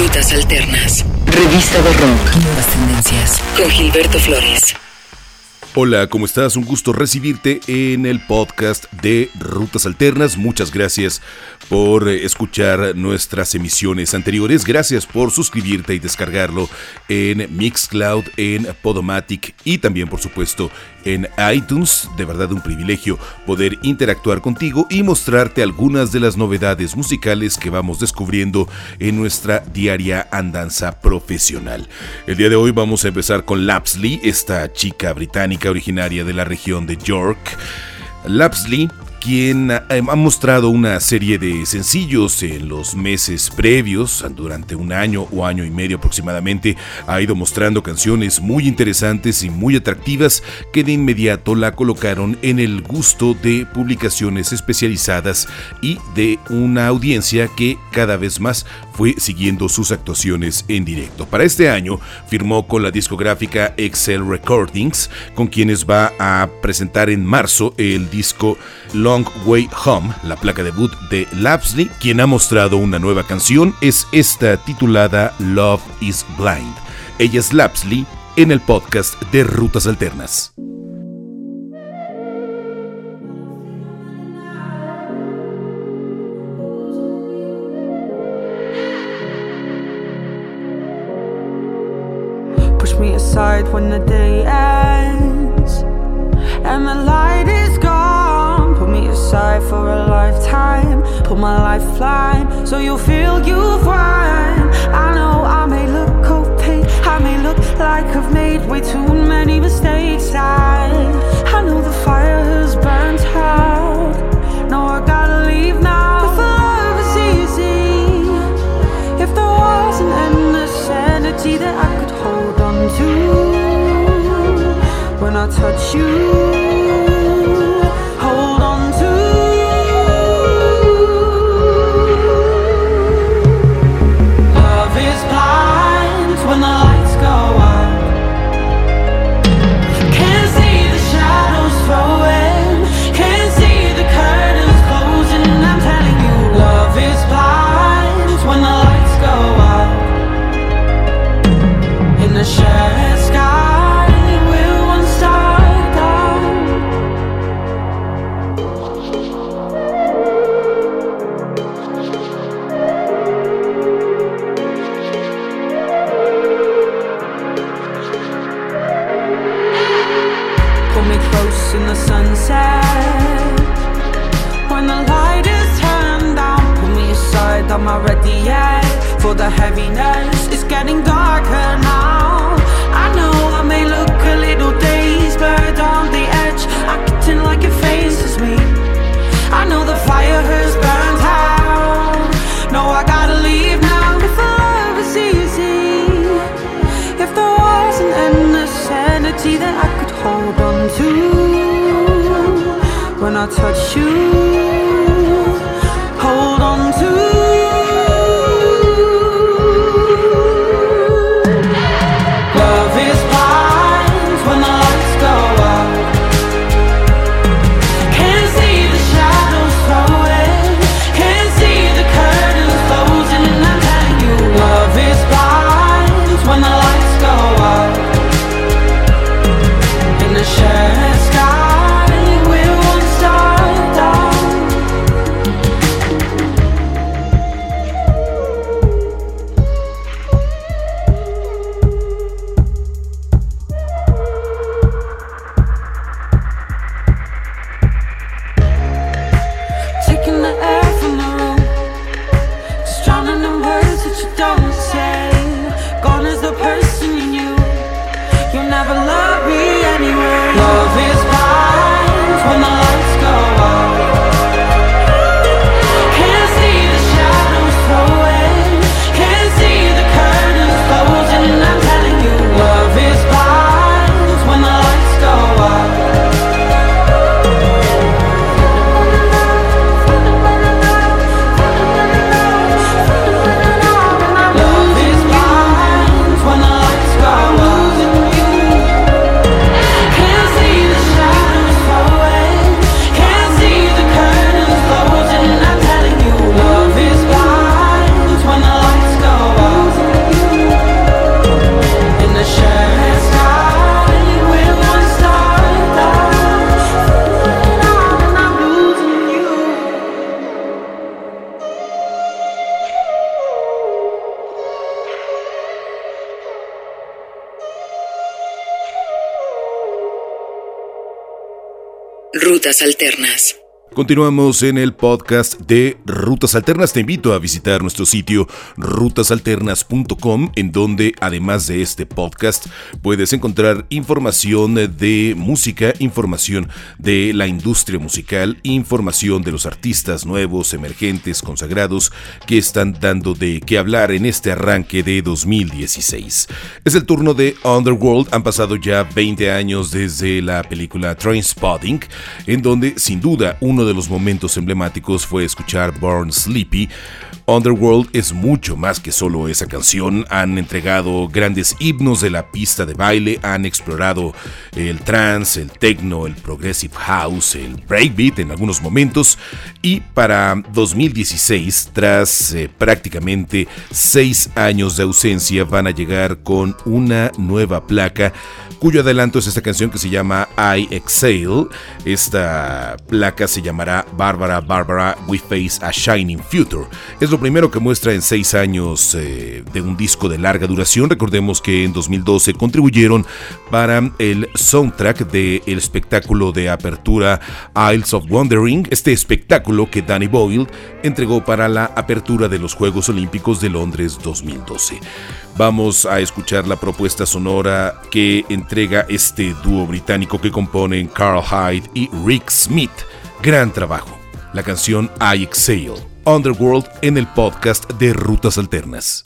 Rutas Alternas. Revista de Rock. Nuevas tendencias. Con Gilberto Flores. Hola, ¿cómo estás? Un gusto recibirte en el podcast de Rutas Alternas. Muchas gracias por escuchar nuestras emisiones anteriores. Gracias por suscribirte y descargarlo en Mixcloud, en Podomatic y también, por supuesto, en iTunes. De verdad un privilegio poder interactuar contigo y mostrarte algunas de las novedades musicales que vamos descubriendo en nuestra diaria andanza profesional. El día de hoy vamos a empezar con Lapsley, esta chica británica originaria de la región de York. Lapsley quien ha mostrado una serie de sencillos en los meses previos, durante un año o año y medio aproximadamente, ha ido mostrando canciones muy interesantes y muy atractivas que de inmediato la colocaron en el gusto de publicaciones especializadas y de una audiencia que cada vez más fue siguiendo sus actuaciones en directo. Para este año firmó con la discográfica Excel Recordings, con quienes va a presentar en marzo el disco Long Way Home, la placa debut de Lapsley, quien ha mostrado una nueva canción, es esta titulada Love is Blind. Ella es Lapsley en el podcast de Rutas Alternas. Aside when the day ends and the light is gone. Put me aside for a lifetime. Put my lifeline so you'll feel you've won I know I may look opaque, I may look like I've made way too many mistakes. I, I know the fire has burnt out. No, I gotta leave now. There wasn't any sanity that I could hold on to when I touch you. Sanity that I could hold on to. When I touch you, Rutas Alternas. Continuamos en el podcast de Rutas Alternas. Te invito a visitar nuestro sitio rutasalternas.com, en donde además de este podcast puedes encontrar información de música, información de la industria musical, información de los artistas nuevos, emergentes, consagrados que están dando de qué hablar en este arranque de 2016. Es el turno de Underworld. Han pasado ya 20 años desde la película Trainspotting, en donde sin duda uno uno de los momentos emblemáticos fue escuchar Born Sleepy. Underworld es mucho más que solo esa canción. Han entregado grandes himnos de la pista de baile, han explorado el trance, el techno, el progressive house, el breakbeat en algunos momentos. Y para 2016, tras eh, prácticamente seis años de ausencia, van a llegar con una nueva placa cuyo adelanto es esta canción que se llama I Exhale. Esta placa se llamará Barbara Barbara We Face a Shining Future. Es lo primero que muestra en seis años eh, de un disco de larga duración. Recordemos que en 2012 contribuyeron para el soundtrack del espectáculo de apertura Isles of Wandering, este espectáculo que Danny Boyle entregó para la apertura de los Juegos Olímpicos de Londres 2012. Vamos a escuchar la propuesta sonora que entrega este dúo británico que componen Carl Hyde y Rick Smith. Gran trabajo. La canción I Exhale, Underworld en el podcast de Rutas Alternas.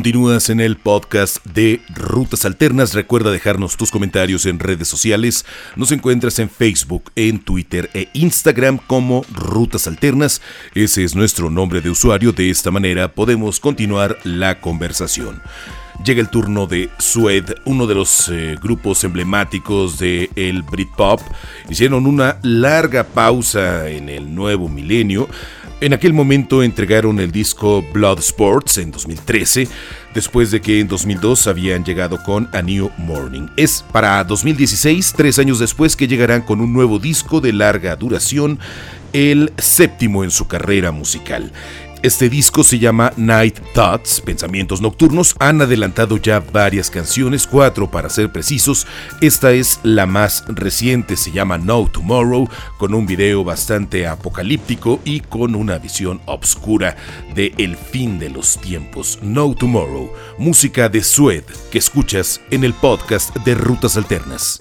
Continúas en el podcast de Rutas Alternas. Recuerda dejarnos tus comentarios en redes sociales. Nos encuentras en Facebook, en Twitter e Instagram como Rutas Alternas. Ese es nuestro nombre de usuario. De esta manera podemos continuar la conversación. Llega el turno de Sued, uno de los eh, grupos emblemáticos de el Britpop. Hicieron una larga pausa en el nuevo milenio en aquel momento entregaron el disco Blood Sports en 2013, después de que en 2002 habían llegado con A New Morning. Es para 2016, tres años después, que llegarán con un nuevo disco de larga duración, el séptimo en su carrera musical. Este disco se llama Night Thoughts, Pensamientos Nocturnos. Han adelantado ya varias canciones, cuatro para ser precisos. Esta es la más reciente, se llama No Tomorrow, con un video bastante apocalíptico y con una visión obscura de el fin de los tiempos. No Tomorrow, música de Sued, que escuchas en el podcast de Rutas Alternas.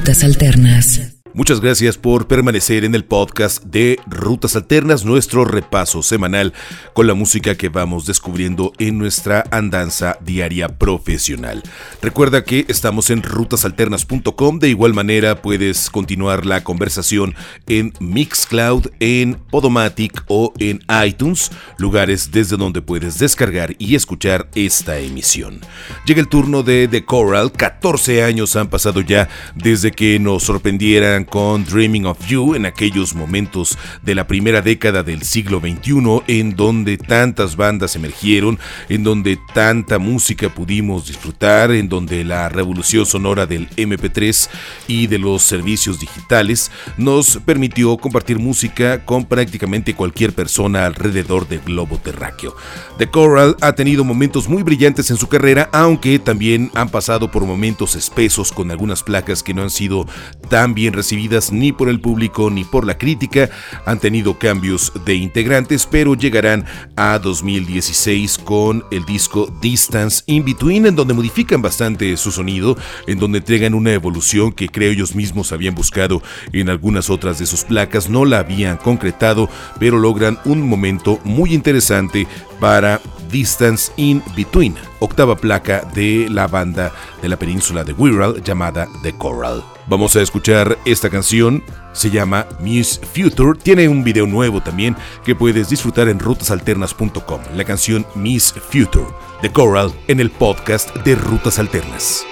Rutas Alternas. Muchas gracias por permanecer en el podcast de Rutas Alternas, nuestro repaso semanal con la música que vamos descubriendo en nuestra andanza diaria profesional. Recuerda que estamos en rutasalternas.com, de igual manera puedes continuar la conversación en Mixcloud, en Podomatic o en iTunes, lugares desde donde puedes descargar y escuchar esta emisión. Llega el turno de The Coral, 14 años han pasado ya desde que nos sorprendieran con Dreaming of You en aquellos momentos de la primera década del siglo XXI en donde tantas bandas emergieron, en donde tanta música pudimos disfrutar, en donde la revolución sonora del MP3 y de los servicios digitales nos permitió compartir música con prácticamente cualquier persona alrededor del globo terráqueo. The Coral ha tenido momentos muy brillantes en su carrera, aunque también han pasado por momentos espesos con algunas placas que no han sido tan bien recibidas ni por el público ni por la crítica. Han tenido cambios de integrantes, pero llegarán a 2016 con el disco Distance In Between, en donde modifican bastante su sonido, en donde entregan una evolución que creo ellos mismos habían buscado en algunas otras de sus placas, no la habían concretado, pero logran un momento muy interesante para Distance in Between, octava placa de la banda de la península de Wirral llamada The Coral. Vamos a escuchar esta canción, se llama Miss Future, tiene un video nuevo también que puedes disfrutar en rutasalternas.com, la canción Miss Future, The Coral en el podcast de Rutas Alternas.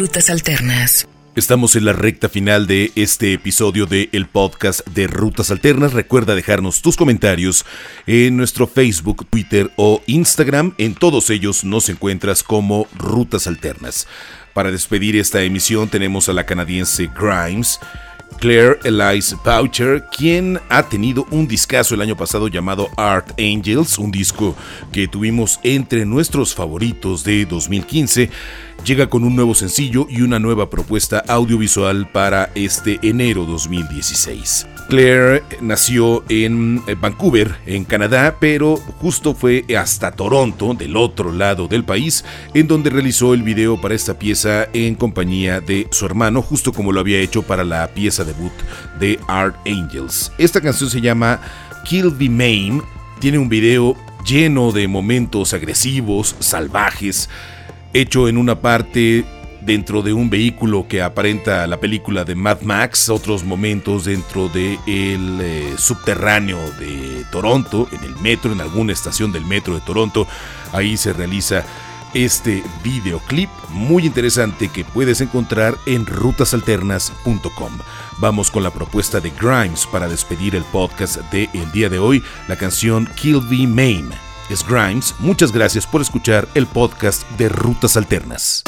Rutas Alternas. Estamos en la recta final de este episodio de el podcast de Rutas Alternas. Recuerda dejarnos tus comentarios en nuestro Facebook, Twitter o Instagram. En todos ellos nos encuentras como Rutas Alternas. Para despedir esta emisión tenemos a la canadiense Grimes Claire Elise Boucher, quien ha tenido un discazo el año pasado llamado Art Angels, un disco que tuvimos entre nuestros favoritos de 2015 llega con un nuevo sencillo y una nueva propuesta audiovisual para este enero 2016. Claire nació en eh, Vancouver, en Canadá, pero justo fue hasta Toronto, del otro lado del país, en donde realizó el video para esta pieza en compañía de su hermano, justo como lo había hecho para la pieza debut de Art Angels. Esta canción se llama Kill the Maim, tiene un video lleno de momentos agresivos, salvajes, hecho en una parte dentro de un vehículo que aparenta la película de Mad Max, otros momentos dentro del eh, subterráneo de Toronto, en el metro, en alguna estación del metro de Toronto. Ahí se realiza este videoclip muy interesante que puedes encontrar en rutasalternas.com. Vamos con la propuesta de Grimes para despedir el podcast de el día de hoy, la canción Kill the Maim es Grimes. Muchas gracias por escuchar el podcast de Rutas Alternas.